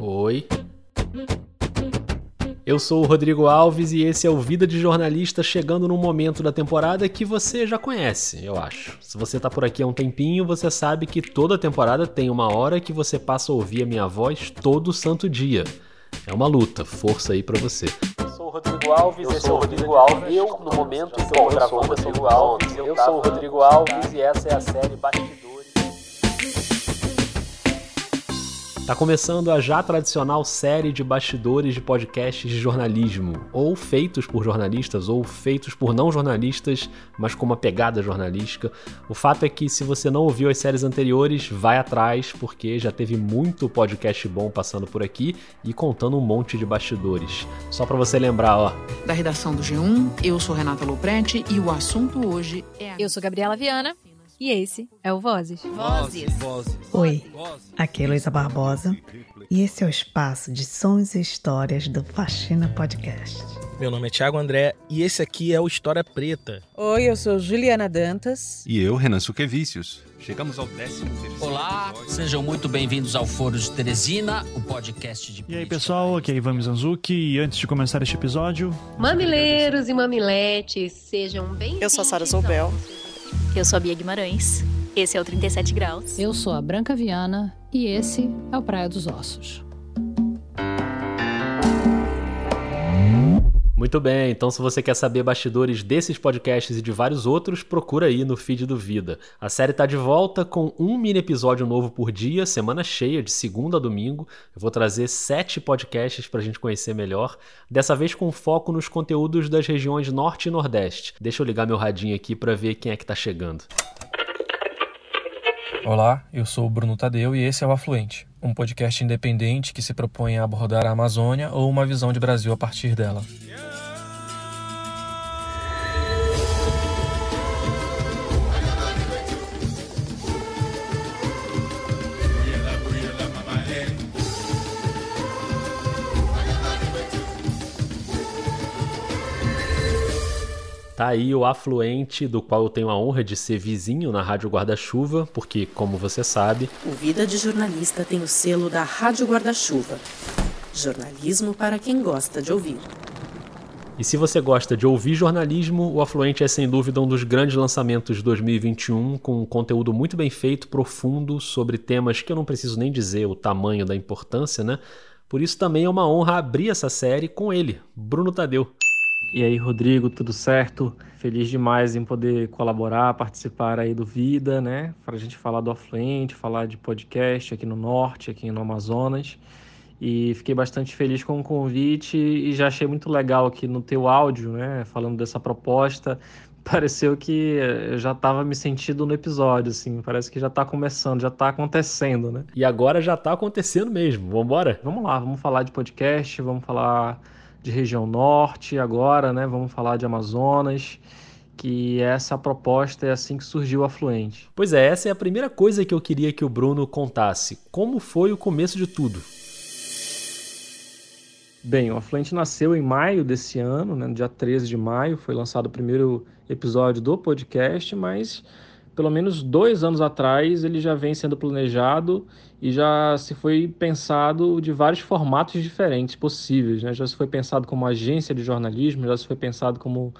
Oi. Eu sou o Rodrigo Alves e esse é o Vida de Jornalista chegando num momento da temporada que você já conhece, eu acho. Se você tá por aqui há um tempinho, você sabe que toda temporada tem uma hora que você passa a ouvir a minha voz todo santo dia. É uma luta, força aí para você. Eu sou o Rodrigo Alves, eu sou o Rodrigo Alves. Eu, no momento, estou gravando o Rodrigo Alves. Eu sou o Rodrigo Alves e essa é a série Bastidores. Tá começando a já tradicional série de bastidores de podcasts de jornalismo, ou feitos por jornalistas, ou feitos por não jornalistas, mas com uma pegada jornalística. O fato é que se você não ouviu as séries anteriores, vai atrás, porque já teve muito podcast bom passando por aqui e contando um monte de bastidores. Só para você lembrar, ó. Da redação do G1, eu sou Renata Loprete e o assunto hoje é a... Eu sou Gabriela Viana. E esse é o Vozes. Vozes. Vozes. Oi, aqui é Luísa Barbosa e esse é o espaço de sons e histórias do Faxina Podcast. Meu nome é Thiago André e esse aqui é o História Preta. Oi, eu sou Juliana Dantas. E eu, Renan Suquevicius. Chegamos ao décimo terceiro Olá, sejam muito bem-vindos ao Foro de Teresina, o podcast de E aí, pessoal, aqui é Ivan Mizanzuki e antes de começar este episódio... Mamileiros e mamiletes, sejam bem-vindos. Eu sou a Sara Zoubel. Eu sou a Bia Guimarães. Esse é o 37 Graus. Eu sou a Branca Viana e esse é o Praia dos Ossos. Muito bem, então se você quer saber bastidores desses podcasts e de vários outros, procura aí no feed do Vida. A série tá de volta com um mini episódio novo por dia, semana cheia, de segunda a domingo. Eu vou trazer sete podcasts pra gente conhecer melhor, dessa vez com foco nos conteúdos das regiões Norte e Nordeste. Deixa eu ligar meu radinho aqui para ver quem é que tá chegando. Olá, eu sou o Bruno Tadeu e esse é o Afluente, um podcast independente que se propõe a abordar a Amazônia ou uma visão de Brasil a partir dela. Tá aí o Afluente, do qual eu tenho a honra de ser vizinho na Rádio Guarda-Chuva, porque, como você sabe. O Vida de Jornalista tem o selo da Rádio Guarda-Chuva. Jornalismo para quem gosta de ouvir. E se você gosta de ouvir jornalismo, o Afluente é sem dúvida um dos grandes lançamentos de 2021, com um conteúdo muito bem feito, profundo, sobre temas que eu não preciso nem dizer o tamanho da importância, né? Por isso também é uma honra abrir essa série com ele, Bruno Tadeu. E aí, Rodrigo, tudo certo? Feliz demais em poder colaborar, participar aí do Vida, né? Para a gente falar do Afluente, falar de podcast aqui no Norte, aqui no Amazonas. E fiquei bastante feliz com o convite e já achei muito legal aqui no teu áudio, né? Falando dessa proposta. Pareceu que eu já estava me sentindo no episódio, assim. Parece que já está começando, já está acontecendo, né? E agora já está acontecendo mesmo. Vamos embora? Vamos lá, vamos falar de podcast, vamos falar de região norte, agora, né? Vamos falar de Amazonas, que essa proposta é assim que surgiu o Afluente. Pois é, essa é a primeira coisa que eu queria que o Bruno contasse. Como foi o começo de tudo? Bem, o Afluente nasceu em maio desse ano, né, no dia 13 de maio, foi lançado o primeiro episódio do podcast, mas pelo menos dois anos atrás ele já vem sendo planejado e já se foi pensado de vários formatos diferentes possíveis. Né? Já se foi pensado como agência de jornalismo, já se foi pensado como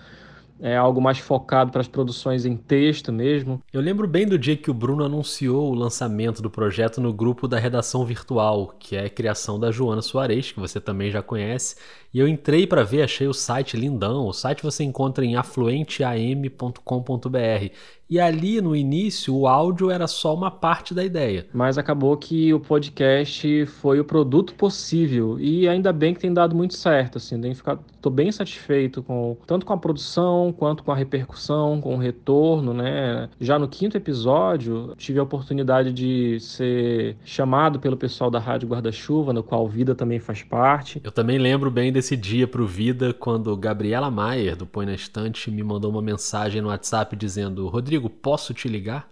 é algo mais focado para as produções em texto mesmo. Eu lembro bem do dia que o Bruno anunciou o lançamento do projeto no grupo da Redação Virtual, que é a criação da Joana Soares, que você também já conhece. E eu entrei para ver, achei o site lindão. O site você encontra em afluenteam.com.br. E ali no início o áudio era só uma parte da ideia. Mas acabou que o podcast foi o produto possível e ainda bem que tem dado muito certo, assim, tenho ficado, tô bem satisfeito com tanto com a produção quanto com a repercussão, com o retorno, né? Já no quinto episódio tive a oportunidade de ser chamado pelo pessoal da Rádio Guarda-Chuva, no qual Vida também faz parte. Eu também lembro bem desse dia pro Vida quando Gabriela Maier do Põe na Estante me mandou uma mensagem no WhatsApp dizendo: "Rodrigo, posso te ligar?"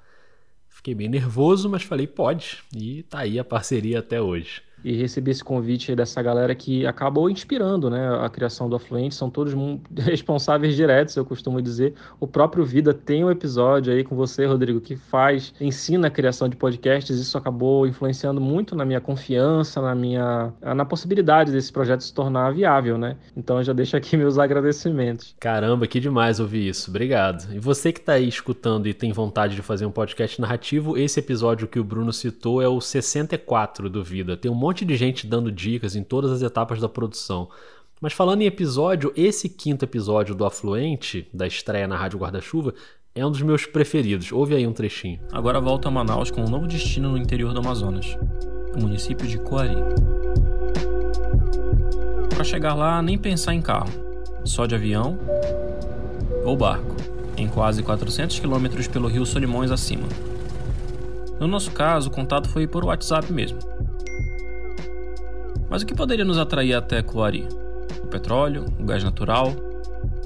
Fiquei bem nervoso, mas falei: "Pode". E tá aí a parceria até hoje. E recebi esse convite dessa galera que acabou inspirando né, a criação do Afluente. São todos responsáveis diretos, eu costumo dizer. O próprio Vida tem um episódio aí com você, Rodrigo, que faz, ensina a criação de podcasts. Isso acabou influenciando muito na minha confiança, na minha na possibilidade desse projeto se tornar viável, né? Então eu já deixo aqui meus agradecimentos. Caramba, que demais ouvir isso. Obrigado. E você que está aí escutando e tem vontade de fazer um podcast narrativo, esse episódio que o Bruno citou é o 64 do Vida. Tem um monte de gente dando dicas em todas as etapas da produção. Mas falando em episódio, esse quinto episódio do Afluente, da estreia na Rádio Guarda-Chuva, é um dos meus preferidos. Ouve aí um trechinho. Agora volta a Manaus com um novo destino no interior do Amazonas, o município de Coari. Para chegar lá, nem pensar em carro, só de avião ou barco, em quase 400 quilômetros pelo rio Solimões acima. No nosso caso, o contato foi por WhatsApp mesmo. Mas o que poderia nos atrair até Coari? O petróleo, o gás natural,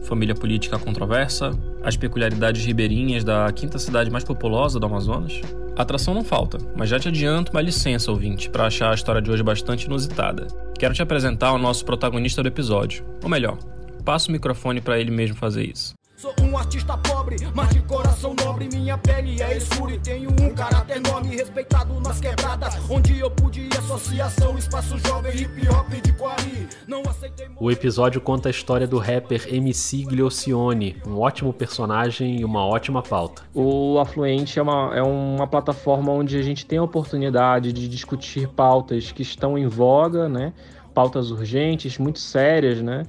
família política controversa, as peculiaridades ribeirinhas da quinta cidade mais populosa do Amazonas? A atração não falta, mas já te adianto uma licença, ouvinte, para achar a história de hoje bastante inusitada. Quero te apresentar o nosso protagonista do episódio, ou melhor, passo o microfone para ele mesmo fazer isso. Sou um artista pobre, mas de coração nobre. Minha pele é escura e tenho um caráter enorme. Respeitado nas quebradas, onde eu pude associação, espaço jovem, hip hop de Quari. Não aceitei. O episódio conta a história do rapper MC Gliocione, um ótimo personagem e uma ótima pauta. O Afluente é uma, é uma plataforma onde a gente tem a oportunidade de discutir pautas que estão em voga, né? Pautas urgentes, muito sérias, né?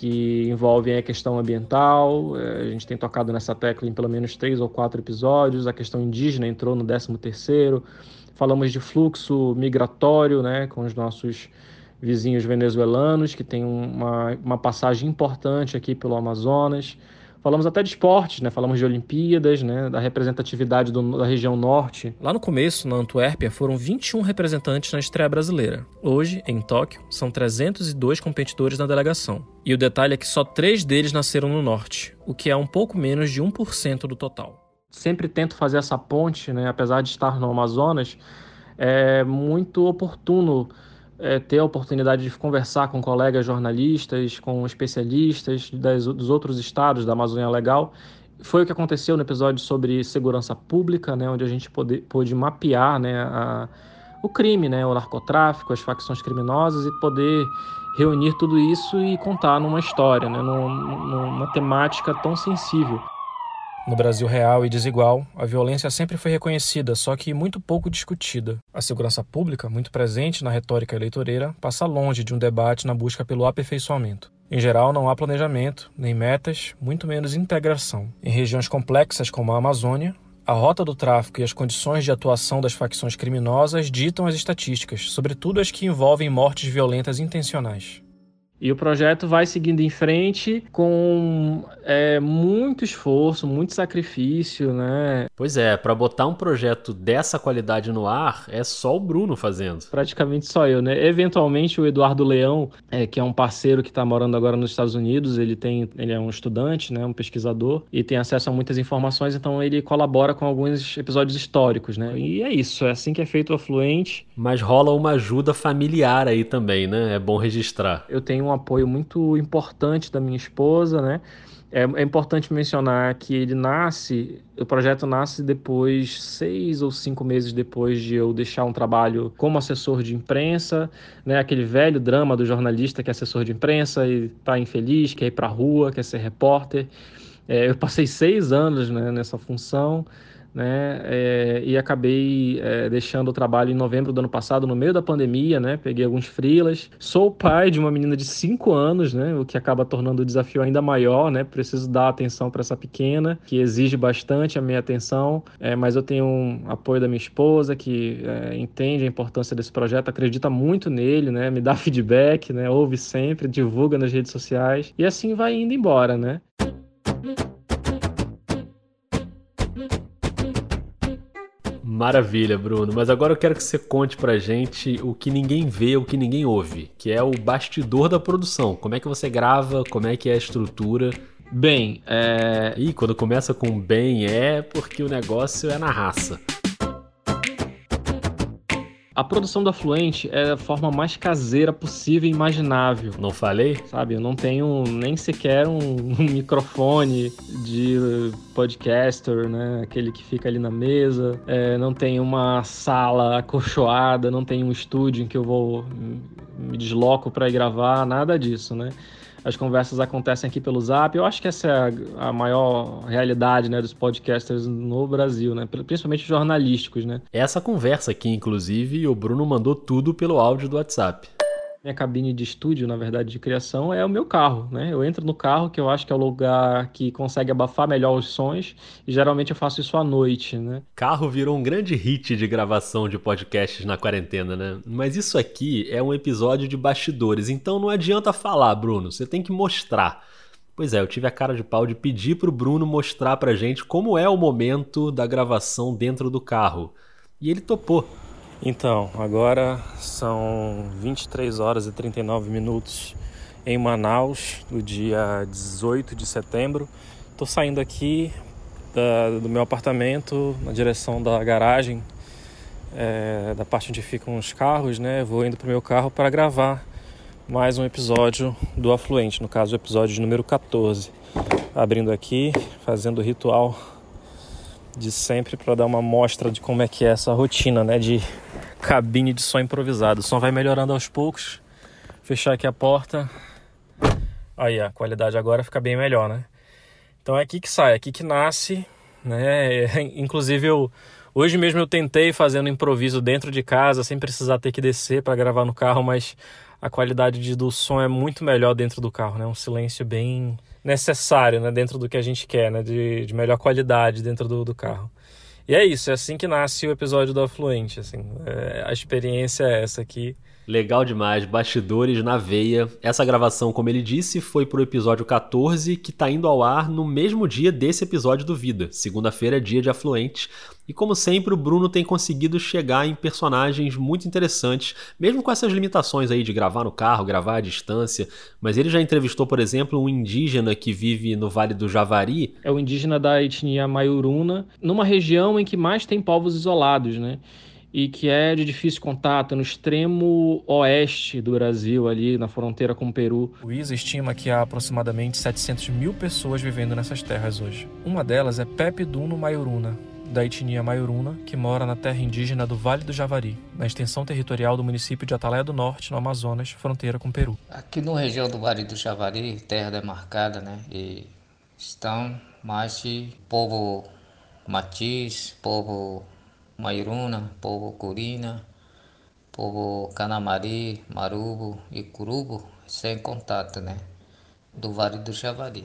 Que envolvem a questão ambiental. É, a gente tem tocado nessa tecla em pelo menos três ou quatro episódios. A questão indígena entrou no 13 terceiro. Falamos de fluxo migratório, né, com os nossos vizinhos venezuelanos, que tem uma, uma passagem importante aqui pelo Amazonas. Falamos até de esportes, né? Falamos de Olimpíadas, né? Da representatividade do, da região norte. Lá no começo, na Antuérpia, foram 21 representantes na estreia brasileira. Hoje, em Tóquio, são 302 competidores na delegação. E o detalhe é que só três deles nasceram no norte, o que é um pouco menos de 1% do total. Sempre tento fazer essa ponte, né? Apesar de estar no Amazonas, é muito oportuno é, ter a oportunidade de conversar com colegas jornalistas, com especialistas das, dos outros estados da Amazônia Legal. Foi o que aconteceu no episódio sobre segurança pública, né, onde a gente pôde, pôde mapear né, a, o crime, né, o narcotráfico, as facções criminosas e poder reunir tudo isso e contar numa história, né, numa, numa temática tão sensível. No Brasil real e desigual, a violência sempre foi reconhecida, só que muito pouco discutida. A segurança pública, muito presente na retórica eleitoreira, passa longe de um debate na busca pelo aperfeiçoamento. Em geral, não há planejamento, nem metas, muito menos integração. Em regiões complexas como a Amazônia, a rota do tráfico e as condições de atuação das facções criminosas ditam as estatísticas, sobretudo as que envolvem mortes violentas intencionais. E o projeto vai seguindo em frente com é, muito esforço, muito sacrifício, né? Pois é, para botar um projeto dessa qualidade no ar, é só o Bruno fazendo. Praticamente só eu, né? Eventualmente o Eduardo Leão, é, que é um parceiro que está morando agora nos Estados Unidos, ele tem, ele é um estudante, né? Um pesquisador e tem acesso a muitas informações, então ele colabora com alguns episódios históricos, né? E é isso, é assim que é feito o Afluente. Mas rola uma ajuda familiar aí também, né? É bom registrar. Eu tenho um apoio muito importante da minha esposa, né? É, é, importante mencionar que ele nasce, o projeto nasce depois, seis ou cinco meses depois de eu deixar um trabalho como assessor de imprensa, né? Aquele velho drama do jornalista que é assessor de imprensa e tá infeliz, quer ir para a rua, quer ser repórter. É, eu passei seis anos né, nessa função né? É, e acabei é, deixando o trabalho em novembro do ano passado, no meio da pandemia, né? Peguei alguns frilas. Sou pai de uma menina de 5 anos, né? O que acaba tornando o desafio ainda maior, né? Preciso dar atenção para essa pequena, que exige bastante a minha atenção, é, mas eu tenho um apoio da minha esposa, que é, entende a importância desse projeto, acredita muito nele, né? Me dá feedback, né? Ouve sempre, divulga nas redes sociais, e assim vai indo embora, né? Maravilha, Bruno. Mas agora eu quero que você conte pra gente o que ninguém vê, o que ninguém ouve, que é o bastidor da produção. Como é que você grava, como é que é a estrutura. Bem, é. E quando começa com bem é porque o negócio é na raça. A produção do Afluente é a forma mais caseira possível e imaginável. Não falei? Sabe, eu não tenho nem sequer um, um microfone de podcaster, né? Aquele que fica ali na mesa. É, não tem uma sala acolchoada, não tem um estúdio em que eu vou me desloco para ir gravar, nada disso, né? As conversas acontecem aqui pelo Zap. Eu acho que essa é a, a, maior realidade, né, dos podcasters no Brasil, né, principalmente jornalísticos, né. Essa conversa aqui, inclusive, o Bruno mandou tudo pelo áudio do WhatsApp. Minha cabine de estúdio, na verdade, de criação, é o meu carro, né? Eu entro no carro, que eu acho que é o lugar que consegue abafar melhor os sons, e geralmente eu faço isso à noite, né? Carro virou um grande hit de gravação de podcasts na quarentena, né? Mas isso aqui é um episódio de bastidores, então não adianta falar, Bruno, você tem que mostrar. Pois é, eu tive a cara de pau de pedir pro Bruno mostrar pra gente como é o momento da gravação dentro do carro. E ele topou. Então, agora são 23 horas e 39 minutos em Manaus, no dia 18 de setembro. Estou saindo aqui da, do meu apartamento na direção da garagem, é, da parte onde ficam os carros, né? Vou indo para o meu carro para gravar mais um episódio do Afluente, no caso o episódio número 14. Abrindo aqui, fazendo o ritual de sempre para dar uma mostra de como é que é essa rotina, né? De cabine de som improvisado. O som vai melhorando aos poucos. Fechar aqui a porta. Aí a qualidade agora fica bem melhor, né? Então é aqui que sai, é aqui que nasce, né? Inclusive eu hoje mesmo eu tentei fazendo improviso dentro de casa, sem precisar ter que descer para gravar no carro, mas a qualidade de, do som é muito melhor dentro do carro, né? Um silêncio bem necessário, né? Dentro do que a gente quer, né? De, de melhor qualidade dentro do, do carro. E é isso, é assim que nasce o episódio do Afluente, assim. É, a experiência é essa aqui. Legal demais, bastidores na veia. Essa gravação, como ele disse, foi pro episódio 14, que tá indo ao ar no mesmo dia desse episódio do Vida. Segunda-feira é dia de Afluente. E como sempre, o Bruno tem conseguido chegar em personagens muito interessantes, mesmo com essas limitações aí de gravar no carro, gravar à distância. Mas ele já entrevistou, por exemplo, um indígena que vive no Vale do Javari. É o indígena da etnia Maiuruna, numa região em que mais tem povos isolados, né? E que é de difícil contato no extremo oeste do Brasil, ali na fronteira com o Peru. O ISA estima que há aproximadamente 700 mil pessoas vivendo nessas terras hoje. Uma delas é Pepe Duno Maioruna, da etnia Maioruna, que mora na terra indígena do Vale do Javari, na extensão territorial do município de Atalaia do Norte, no Amazonas, fronteira com o Peru. Aqui na região do Vale do Javari, terra demarcada, né, e estão mais de povo matiz, povo Mairuna, povo Curina, povo Canamari, Marubo e Curubo, sem contato, né? Do Vale do Javari.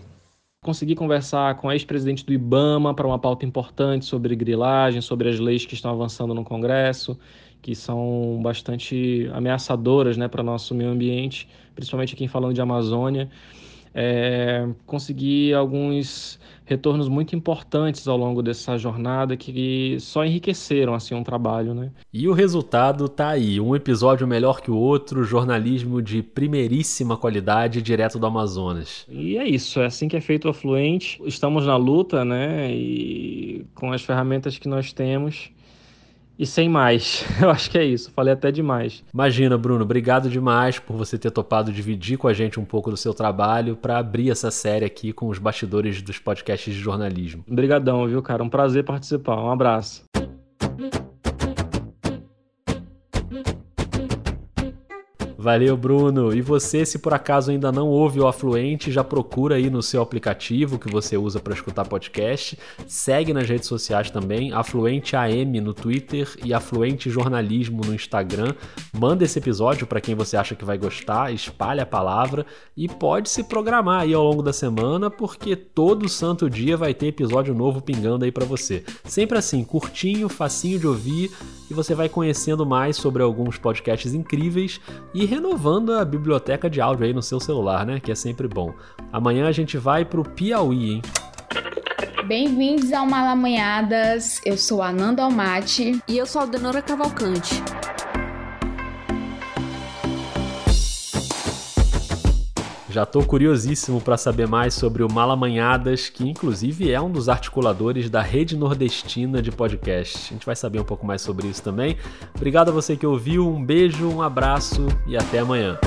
Consegui conversar com a ex-presidente do IBAMA para uma pauta importante sobre grilagem, sobre as leis que estão avançando no Congresso, que são bastante ameaçadoras né, para o nosso meio ambiente, principalmente aqui falando de Amazônia. É, consegui alguns retornos muito importantes ao longo dessa jornada que só enriqueceram assim um trabalho, né? E o resultado tá aí, um episódio melhor que o outro, jornalismo de primeiríssima qualidade direto do Amazonas. E é isso, é assim que é feito o Afluente. Estamos na luta, né? E com as ferramentas que nós temos, e sem mais. Eu acho que é isso. Falei até demais. Imagina, Bruno. Obrigado demais por você ter topado dividir com a gente um pouco do seu trabalho para abrir essa série aqui com os bastidores dos podcasts de jornalismo. Obrigadão, viu, cara? Um prazer participar. Um abraço. Valeu, Bruno. E você, se por acaso ainda não ouve o Afluente, já procura aí no seu aplicativo que você usa para escutar podcast. Segue nas redes sociais também, Afluente AM no Twitter e Afluente Jornalismo no Instagram. Manda esse episódio para quem você acha que vai gostar, espalha a palavra e pode se programar aí ao longo da semana, porque todo santo dia vai ter episódio novo pingando aí para você. Sempre assim, curtinho, facinho de ouvir e você vai conhecendo mais sobre alguns podcasts incríveis e renovando a biblioteca de áudio aí no seu celular, né? Que é sempre bom. Amanhã a gente vai pro Piauí, hein? Bem-vindos ao Malamanhadas. Eu sou a Nanda Almaty. E eu sou a Denora Cavalcante. Já estou curiosíssimo para saber mais sobre o Malamanhadas, que inclusive é um dos articuladores da rede nordestina de podcast. A gente vai saber um pouco mais sobre isso também. Obrigado a você que ouviu, um beijo, um abraço e até amanhã.